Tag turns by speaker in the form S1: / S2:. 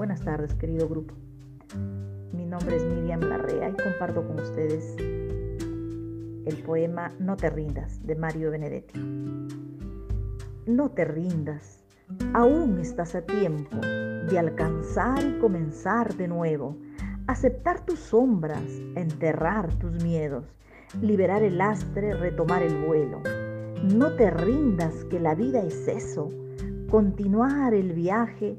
S1: buenas tardes, querido grupo. Mi nombre es Miriam Larrea y comparto con ustedes el poema No te rindas de Mario Benedetti. No te rindas, aún estás a tiempo de alcanzar y comenzar de nuevo, aceptar tus sombras, enterrar tus miedos, liberar el lastre, retomar el vuelo. No te rindas que la vida es eso, continuar el viaje,